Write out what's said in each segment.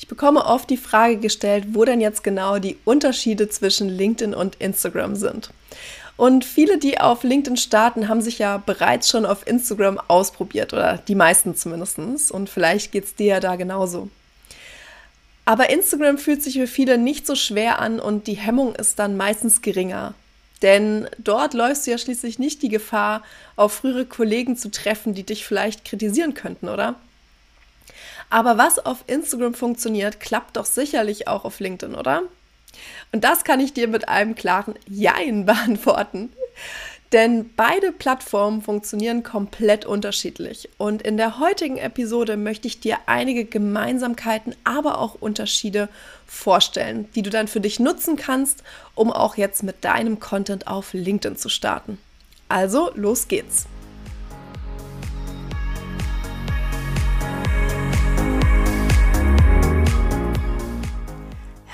Ich bekomme oft die Frage gestellt, wo denn jetzt genau die Unterschiede zwischen LinkedIn und Instagram sind. Und viele, die auf LinkedIn starten, haben sich ja bereits schon auf Instagram ausprobiert oder die meisten zumindest. Und vielleicht geht es dir ja da genauso. Aber Instagram fühlt sich für viele nicht so schwer an und die Hemmung ist dann meistens geringer. Denn dort läufst du ja schließlich nicht die Gefahr, auf frühere Kollegen zu treffen, die dich vielleicht kritisieren könnten, oder? Aber was auf Instagram funktioniert, klappt doch sicherlich auch auf LinkedIn, oder? Und das kann ich dir mit einem klaren Jein beantworten. Denn beide Plattformen funktionieren komplett unterschiedlich. Und in der heutigen Episode möchte ich dir einige Gemeinsamkeiten, aber auch Unterschiede vorstellen, die du dann für dich nutzen kannst, um auch jetzt mit deinem Content auf LinkedIn zu starten. Also, los geht's!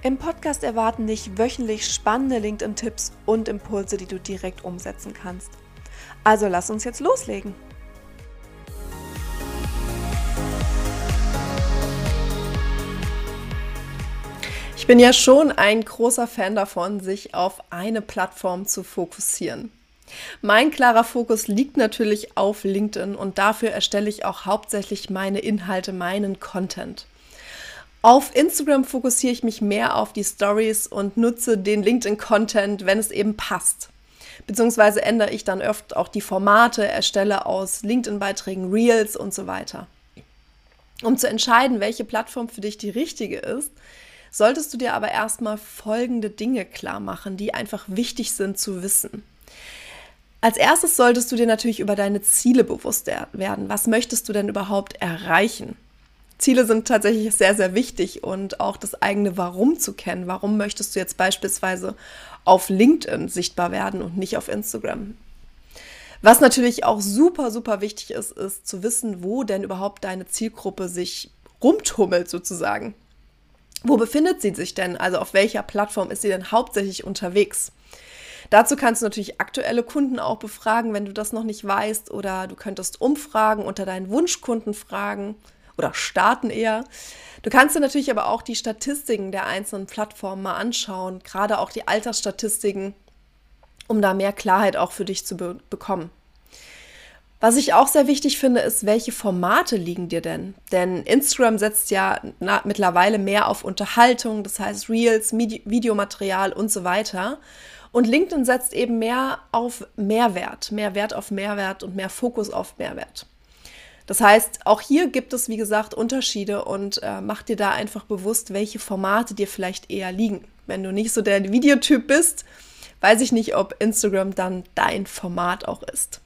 Im Podcast erwarten dich wöchentlich spannende LinkedIn-Tipps und Impulse, die du direkt umsetzen kannst. Also lass uns jetzt loslegen. Ich bin ja schon ein großer Fan davon, sich auf eine Plattform zu fokussieren. Mein klarer Fokus liegt natürlich auf LinkedIn und dafür erstelle ich auch hauptsächlich meine Inhalte, meinen Content. Auf Instagram fokussiere ich mich mehr auf die Stories und nutze den LinkedIn-Content, wenn es eben passt. Beziehungsweise ändere ich dann oft auch die Formate, erstelle aus LinkedIn-Beiträgen Reels und so weiter. Um zu entscheiden, welche Plattform für dich die richtige ist, solltest du dir aber erstmal folgende Dinge klar machen, die einfach wichtig sind zu wissen. Als erstes solltest du dir natürlich über deine Ziele bewusst werden. Was möchtest du denn überhaupt erreichen? Ziele sind tatsächlich sehr, sehr wichtig und auch das eigene Warum zu kennen. Warum möchtest du jetzt beispielsweise auf LinkedIn sichtbar werden und nicht auf Instagram? Was natürlich auch super, super wichtig ist, ist zu wissen, wo denn überhaupt deine Zielgruppe sich rumtummelt sozusagen. Wo befindet sie sich denn? Also auf welcher Plattform ist sie denn hauptsächlich unterwegs? Dazu kannst du natürlich aktuelle Kunden auch befragen, wenn du das noch nicht weißt, oder du könntest Umfragen unter deinen Wunschkunden fragen oder starten eher. Du kannst dir natürlich aber auch die Statistiken der einzelnen Plattformen mal anschauen, gerade auch die Altersstatistiken, um da mehr Klarheit auch für dich zu be bekommen. Was ich auch sehr wichtig finde, ist, welche Formate liegen dir denn? Denn Instagram setzt ja na, mittlerweile mehr auf Unterhaltung, das heißt Reels, Medi Videomaterial und so weiter. Und LinkedIn setzt eben mehr auf Mehrwert, mehr Wert auf Mehrwert und mehr Fokus auf Mehrwert. Das heißt, auch hier gibt es, wie gesagt, Unterschiede und äh, mach dir da einfach bewusst, welche Formate dir vielleicht eher liegen. Wenn du nicht so der Videotyp bist, weiß ich nicht, ob Instagram dann dein Format auch ist.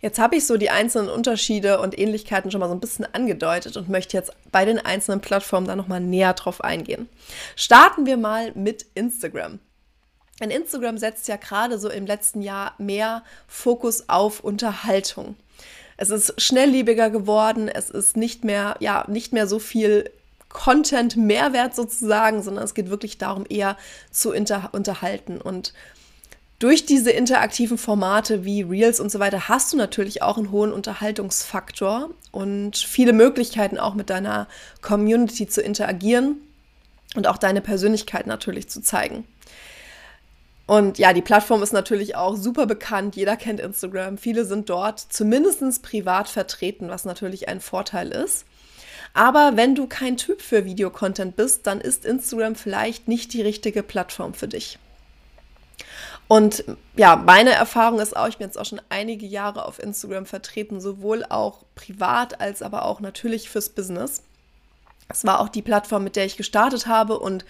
Jetzt habe ich so die einzelnen Unterschiede und Ähnlichkeiten schon mal so ein bisschen angedeutet und möchte jetzt bei den einzelnen Plattformen da nochmal näher drauf eingehen. Starten wir mal mit Instagram. Denn Instagram setzt ja gerade so im letzten Jahr mehr Fokus auf Unterhaltung. Es ist schnelllebiger geworden, es ist nicht mehr, ja, nicht mehr so viel Content-Mehrwert sozusagen, sondern es geht wirklich darum, eher zu unterhalten. Und durch diese interaktiven Formate wie Reels und so weiter hast du natürlich auch einen hohen Unterhaltungsfaktor und viele Möglichkeiten auch mit deiner Community zu interagieren und auch deine Persönlichkeit natürlich zu zeigen. Und ja, die Plattform ist natürlich auch super bekannt. Jeder kennt Instagram. Viele sind dort zumindest privat vertreten, was natürlich ein Vorteil ist. Aber wenn du kein Typ für Videocontent bist, dann ist Instagram vielleicht nicht die richtige Plattform für dich. Und ja, meine Erfahrung ist auch, ich bin jetzt auch schon einige Jahre auf Instagram vertreten, sowohl auch privat als aber auch natürlich fürs Business. Es war auch die Plattform, mit der ich gestartet habe und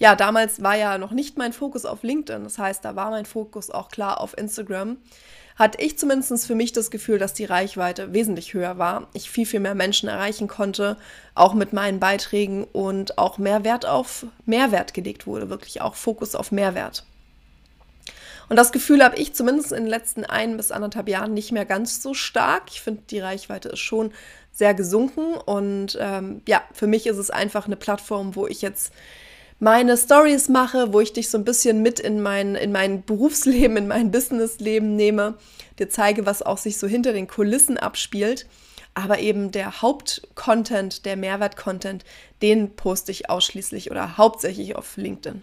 ja, damals war ja noch nicht mein Fokus auf LinkedIn. Das heißt, da war mein Fokus auch klar auf Instagram. hatte ich zumindest für mich das Gefühl, dass die Reichweite wesentlich höher war. Ich viel, viel mehr Menschen erreichen konnte, auch mit meinen Beiträgen und auch mehr Wert auf Mehrwert gelegt wurde, wirklich auch Fokus auf Mehrwert. Und das Gefühl habe ich zumindest in den letzten ein bis anderthalb Jahren nicht mehr ganz so stark. Ich finde, die Reichweite ist schon sehr gesunken. Und ähm, ja, für mich ist es einfach eine Plattform, wo ich jetzt meine Stories mache, wo ich dich so ein bisschen mit in mein, in mein Berufsleben, in mein Businessleben nehme, dir zeige, was auch sich so hinter den Kulissen abspielt. Aber eben der Hauptcontent, der Mehrwert-Content, den poste ich ausschließlich oder hauptsächlich auf LinkedIn.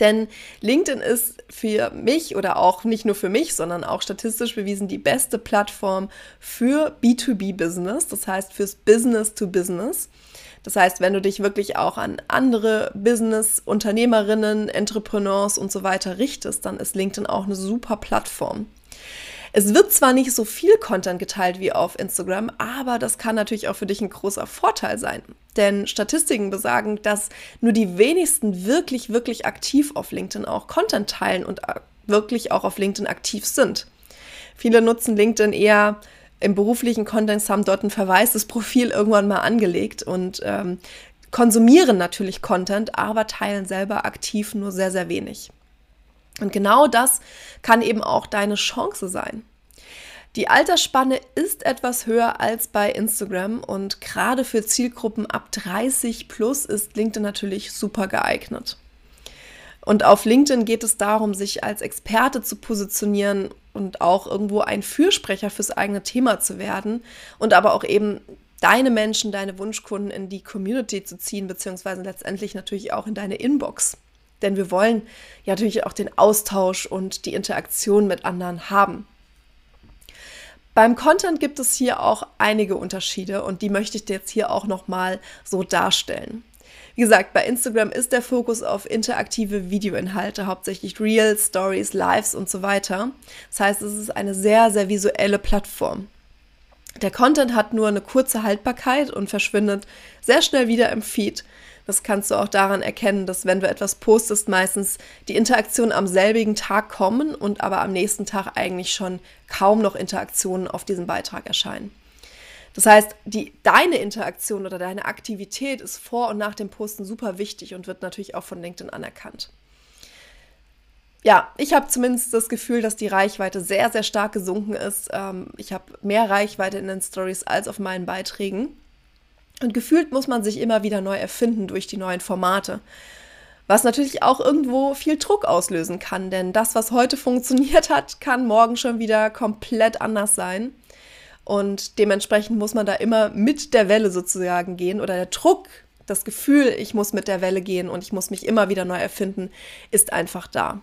Denn LinkedIn ist für mich oder auch nicht nur für mich, sondern auch statistisch bewiesen die beste Plattform für B2B-Business, das heißt fürs Business to Business. Das heißt, wenn du dich wirklich auch an andere Business, Unternehmerinnen, Entrepreneurs und so weiter richtest, dann ist LinkedIn auch eine super Plattform. Es wird zwar nicht so viel Content geteilt wie auf Instagram, aber das kann natürlich auch für dich ein großer Vorteil sein. Denn Statistiken besagen, dass nur die wenigsten wirklich, wirklich aktiv auf LinkedIn auch Content teilen und äh, wirklich auch auf LinkedIn aktiv sind. Viele nutzen LinkedIn eher im beruflichen Kontext, haben dort ein verwaistes Profil irgendwann mal angelegt und ähm, konsumieren natürlich Content, aber teilen selber aktiv nur sehr, sehr wenig. Und genau das kann eben auch deine Chance sein. Die Altersspanne ist etwas höher als bei Instagram und gerade für Zielgruppen ab 30 plus ist LinkedIn natürlich super geeignet. Und auf LinkedIn geht es darum, sich als Experte zu positionieren und auch irgendwo ein Fürsprecher fürs eigene Thema zu werden und aber auch eben deine Menschen, deine Wunschkunden in die Community zu ziehen, beziehungsweise letztendlich natürlich auch in deine Inbox. Denn wir wollen ja natürlich auch den Austausch und die Interaktion mit anderen haben. Beim Content gibt es hier auch einige Unterschiede und die möchte ich dir jetzt hier auch nochmal so darstellen. Wie gesagt, bei Instagram ist der Fokus auf interaktive Videoinhalte, hauptsächlich Reels, Stories, Lives und so weiter. Das heißt, es ist eine sehr, sehr visuelle Plattform. Der Content hat nur eine kurze Haltbarkeit und verschwindet sehr schnell wieder im Feed. Das kannst du auch daran erkennen, dass wenn du etwas postest, meistens die Interaktionen am selbigen Tag kommen und aber am nächsten Tag eigentlich schon kaum noch Interaktionen auf diesem Beitrag erscheinen. Das heißt, die, deine Interaktion oder deine Aktivität ist vor und nach dem Posten super wichtig und wird natürlich auch von LinkedIn anerkannt. Ja, ich habe zumindest das Gefühl, dass die Reichweite sehr, sehr stark gesunken ist. Ähm, ich habe mehr Reichweite in den Stories als auf meinen Beiträgen. Und gefühlt muss man sich immer wieder neu erfinden durch die neuen Formate. Was natürlich auch irgendwo viel Druck auslösen kann, denn das, was heute funktioniert hat, kann morgen schon wieder komplett anders sein. Und dementsprechend muss man da immer mit der Welle sozusagen gehen oder der Druck, das Gefühl, ich muss mit der Welle gehen und ich muss mich immer wieder neu erfinden, ist einfach da.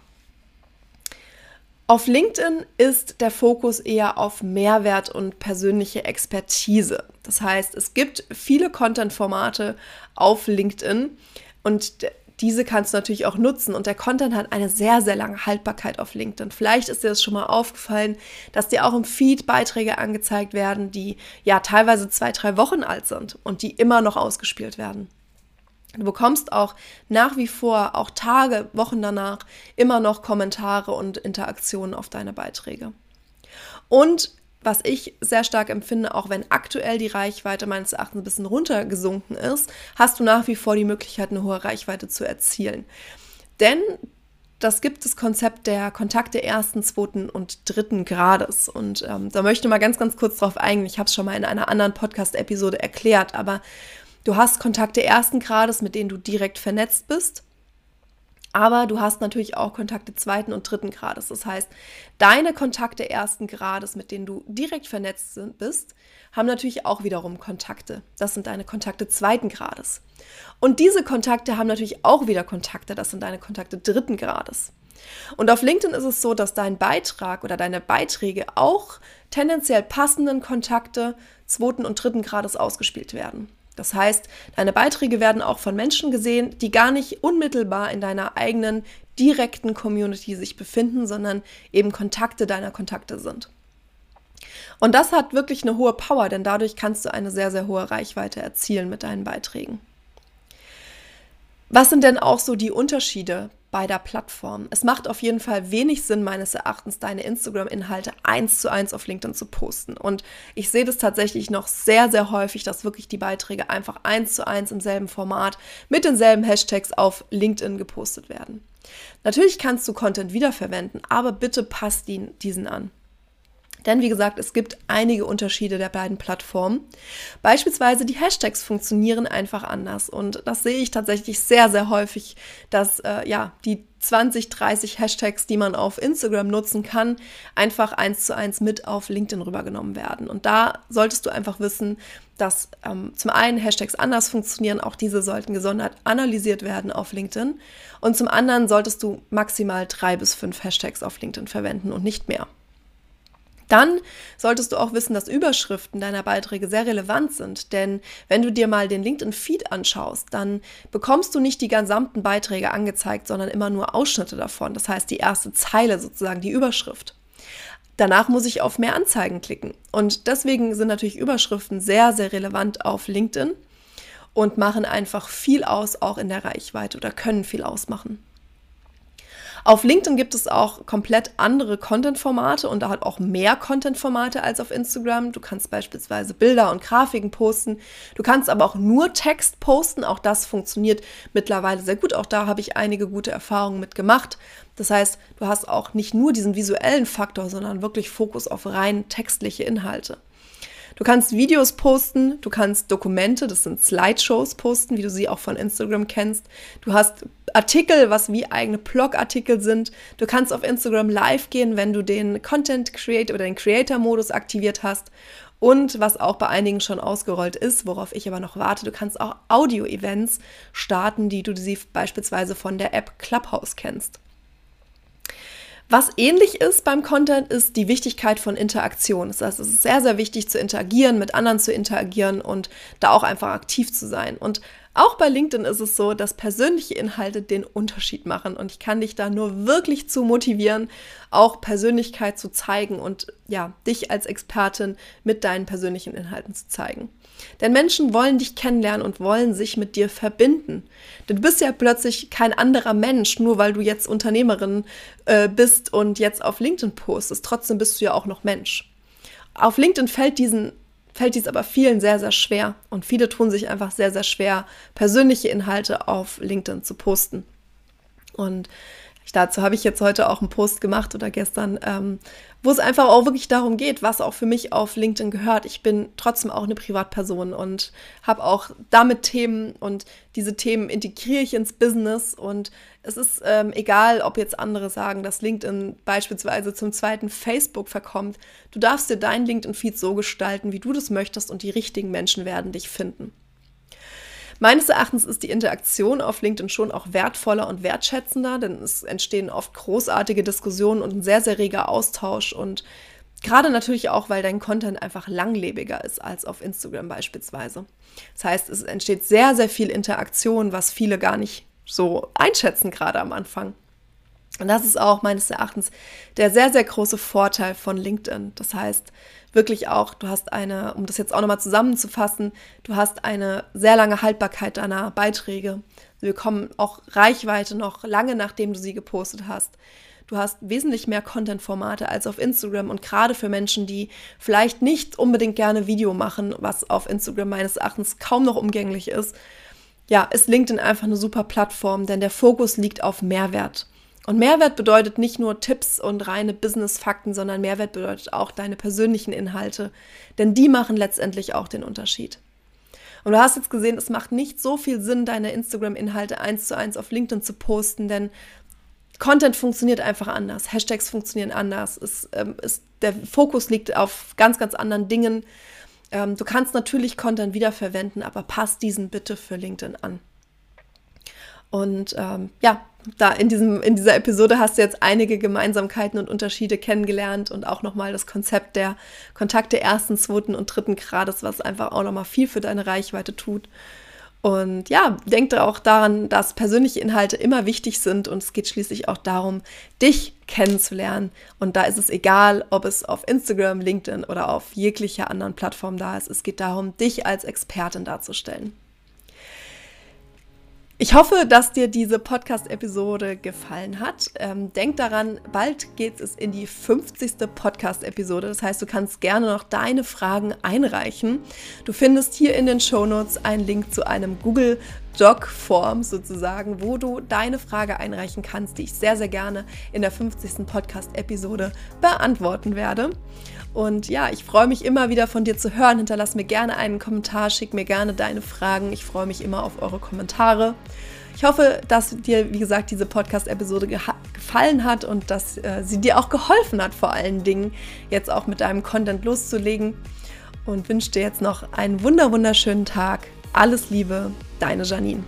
Auf LinkedIn ist der Fokus eher auf Mehrwert und persönliche Expertise. Das heißt, es gibt viele Content-Formate auf LinkedIn und diese kannst du natürlich auch nutzen und der Content hat eine sehr, sehr lange Haltbarkeit auf LinkedIn. Vielleicht ist dir das schon mal aufgefallen, dass dir auch im Feed Beiträge angezeigt werden, die ja teilweise zwei, drei Wochen alt sind und die immer noch ausgespielt werden. Du bekommst auch nach wie vor, auch Tage, Wochen danach, immer noch Kommentare und Interaktionen auf deine Beiträge. Und was ich sehr stark empfinde, auch wenn aktuell die Reichweite meines Erachtens ein bisschen runtergesunken ist, hast du nach wie vor die Möglichkeit, eine hohe Reichweite zu erzielen. Denn das gibt das Konzept der Kontakte ersten, zweiten und dritten Grades. Und ähm, da möchte ich mal ganz, ganz kurz drauf eingehen. Ich habe es schon mal in einer anderen Podcast-Episode erklärt, aber Du hast Kontakte ersten Grades, mit denen du direkt vernetzt bist. Aber du hast natürlich auch Kontakte zweiten und dritten Grades. Das heißt, deine Kontakte ersten Grades, mit denen du direkt vernetzt bist, haben natürlich auch wiederum Kontakte. Das sind deine Kontakte zweiten Grades. Und diese Kontakte haben natürlich auch wieder Kontakte. Das sind deine Kontakte dritten Grades. Und auf LinkedIn ist es so, dass dein Beitrag oder deine Beiträge auch tendenziell passenden Kontakte zweiten und dritten Grades ausgespielt werden. Das heißt, deine Beiträge werden auch von Menschen gesehen, die gar nicht unmittelbar in deiner eigenen direkten Community sich befinden, sondern eben Kontakte deiner Kontakte sind. Und das hat wirklich eine hohe Power, denn dadurch kannst du eine sehr, sehr hohe Reichweite erzielen mit deinen Beiträgen. Was sind denn auch so die Unterschiede bei der Plattform? Es macht auf jeden Fall wenig Sinn, meines Erachtens, deine Instagram-Inhalte eins zu eins auf LinkedIn zu posten. Und ich sehe das tatsächlich noch sehr, sehr häufig, dass wirklich die Beiträge einfach eins zu eins im selben Format mit denselben Hashtags auf LinkedIn gepostet werden. Natürlich kannst du Content wiederverwenden, aber bitte passt ihn diesen an. Denn wie gesagt, es gibt einige Unterschiede der beiden Plattformen. Beispielsweise die Hashtags funktionieren einfach anders. Und das sehe ich tatsächlich sehr, sehr häufig, dass äh, ja, die 20, 30 Hashtags, die man auf Instagram nutzen kann, einfach eins zu eins mit auf LinkedIn rübergenommen werden. Und da solltest du einfach wissen, dass ähm, zum einen Hashtags anders funktionieren, auch diese sollten gesondert analysiert werden auf LinkedIn. Und zum anderen solltest du maximal drei bis fünf Hashtags auf LinkedIn verwenden und nicht mehr. Dann solltest du auch wissen, dass Überschriften deiner Beiträge sehr relevant sind, denn wenn du dir mal den LinkedIn-Feed anschaust, dann bekommst du nicht die gesamten Beiträge angezeigt, sondern immer nur Ausschnitte davon. Das heißt, die erste Zeile sozusagen, die Überschrift. Danach muss ich auf mehr Anzeigen klicken. Und deswegen sind natürlich Überschriften sehr, sehr relevant auf LinkedIn und machen einfach viel aus, auch in der Reichweite oder können viel ausmachen. Auf LinkedIn gibt es auch komplett andere Content-Formate und da hat auch mehr Content-Formate als auf Instagram. Du kannst beispielsweise Bilder und Grafiken posten. Du kannst aber auch nur Text posten. Auch das funktioniert mittlerweile sehr gut. Auch da habe ich einige gute Erfahrungen mit gemacht. Das heißt, du hast auch nicht nur diesen visuellen Faktor, sondern wirklich Fokus auf rein textliche Inhalte. Du kannst Videos posten, du kannst Dokumente, das sind Slideshows posten, wie du sie auch von Instagram kennst. Du hast Artikel, was wie eigene Blogartikel sind. Du kannst auf Instagram live gehen, wenn du den Content Creator oder den Creator Modus aktiviert hast. Und was auch bei einigen schon ausgerollt ist, worauf ich aber noch warte, du kannst auch Audio-Events starten, die du sie beispielsweise von der App Clubhouse kennst. Was ähnlich ist beim Content, ist die Wichtigkeit von Interaktion. Das heißt, es ist sehr, sehr wichtig zu interagieren, mit anderen zu interagieren und da auch einfach aktiv zu sein. Und auch bei LinkedIn ist es so, dass persönliche Inhalte den Unterschied machen und ich kann dich da nur wirklich zu motivieren, auch Persönlichkeit zu zeigen und ja, dich als Expertin mit deinen persönlichen Inhalten zu zeigen. Denn Menschen wollen dich kennenlernen und wollen sich mit dir verbinden. Denn du bist ja plötzlich kein anderer Mensch, nur weil du jetzt Unternehmerin äh, bist und jetzt auf LinkedIn postest. Trotzdem bist du ja auch noch Mensch. Auf LinkedIn fällt diesen fällt dies aber vielen sehr, sehr schwer. Und viele tun sich einfach sehr, sehr schwer, persönliche Inhalte auf LinkedIn zu posten. Und dazu habe ich jetzt heute auch einen Post gemacht oder gestern, ähm, wo es einfach auch wirklich darum geht, was auch für mich auf LinkedIn gehört. Ich bin trotzdem auch eine Privatperson und habe auch damit Themen und diese Themen integriere ich ins Business und es ist ähm, egal, ob jetzt andere sagen, dass LinkedIn beispielsweise zum zweiten Facebook verkommt. Du darfst dir dein LinkedIn-Feed so gestalten, wie du das möchtest und die richtigen Menschen werden dich finden. Meines Erachtens ist die Interaktion auf LinkedIn schon auch wertvoller und wertschätzender, denn es entstehen oft großartige Diskussionen und ein sehr, sehr reger Austausch und Gerade natürlich auch, weil dein Content einfach langlebiger ist als auf Instagram beispielsweise. Das heißt, es entsteht sehr, sehr viel Interaktion, was viele gar nicht so einschätzen, gerade am Anfang. Und das ist auch meines Erachtens der sehr, sehr große Vorteil von LinkedIn. Das heißt, wirklich auch, du hast eine, um das jetzt auch nochmal zusammenzufassen, du hast eine sehr lange Haltbarkeit deiner Beiträge. Sie bekommen auch Reichweite noch lange nachdem du sie gepostet hast. Du hast wesentlich mehr Content-Formate als auf Instagram und gerade für Menschen, die vielleicht nicht unbedingt gerne Video machen, was auf Instagram meines Erachtens kaum noch umgänglich ist, ja, ist LinkedIn einfach eine super Plattform, denn der Fokus liegt auf Mehrwert. Und Mehrwert bedeutet nicht nur Tipps und reine Business-Fakten, sondern Mehrwert bedeutet auch deine persönlichen Inhalte, denn die machen letztendlich auch den Unterschied. Und du hast jetzt gesehen, es macht nicht so viel Sinn, deine Instagram-Inhalte eins zu eins auf LinkedIn zu posten, denn Content funktioniert einfach anders, Hashtags funktionieren anders, es, ähm, es, der Fokus liegt auf ganz, ganz anderen Dingen. Ähm, du kannst natürlich Content wiederverwenden, aber passt diesen bitte für LinkedIn an. Und ähm, ja, da in, diesem, in dieser Episode hast du jetzt einige Gemeinsamkeiten und Unterschiede kennengelernt und auch nochmal das Konzept der Kontakte ersten, zweiten und dritten Grades, was einfach auch nochmal viel für deine Reichweite tut. Und ja, denk auch daran, dass persönliche Inhalte immer wichtig sind und es geht schließlich auch darum, dich kennenzulernen. Und da ist es egal, ob es auf Instagram, LinkedIn oder auf jeglicher anderen Plattform da ist. Es geht darum, dich als Expertin darzustellen. Ich hoffe, dass dir diese Podcast-Episode gefallen hat. Ähm, denk daran, bald geht es in die 50. Podcast-Episode. Das heißt, du kannst gerne noch deine Fragen einreichen. Du findest hier in den Shownotes einen Link zu einem Google Doc-Form sozusagen, wo du deine Frage einreichen kannst, die ich sehr, sehr gerne in der 50. Podcast-Episode beantworten werde. Und ja, ich freue mich immer wieder von dir zu hören. Hinterlass mir gerne einen Kommentar, schick mir gerne deine Fragen. Ich freue mich immer auf eure Kommentare. Ich hoffe, dass dir, wie gesagt, diese Podcast-Episode gefallen hat und dass äh, sie dir auch geholfen hat, vor allen Dingen jetzt auch mit deinem Content loszulegen. Und wünsche dir jetzt noch einen wunder wunderschönen Tag. Alles Liebe, deine Janine.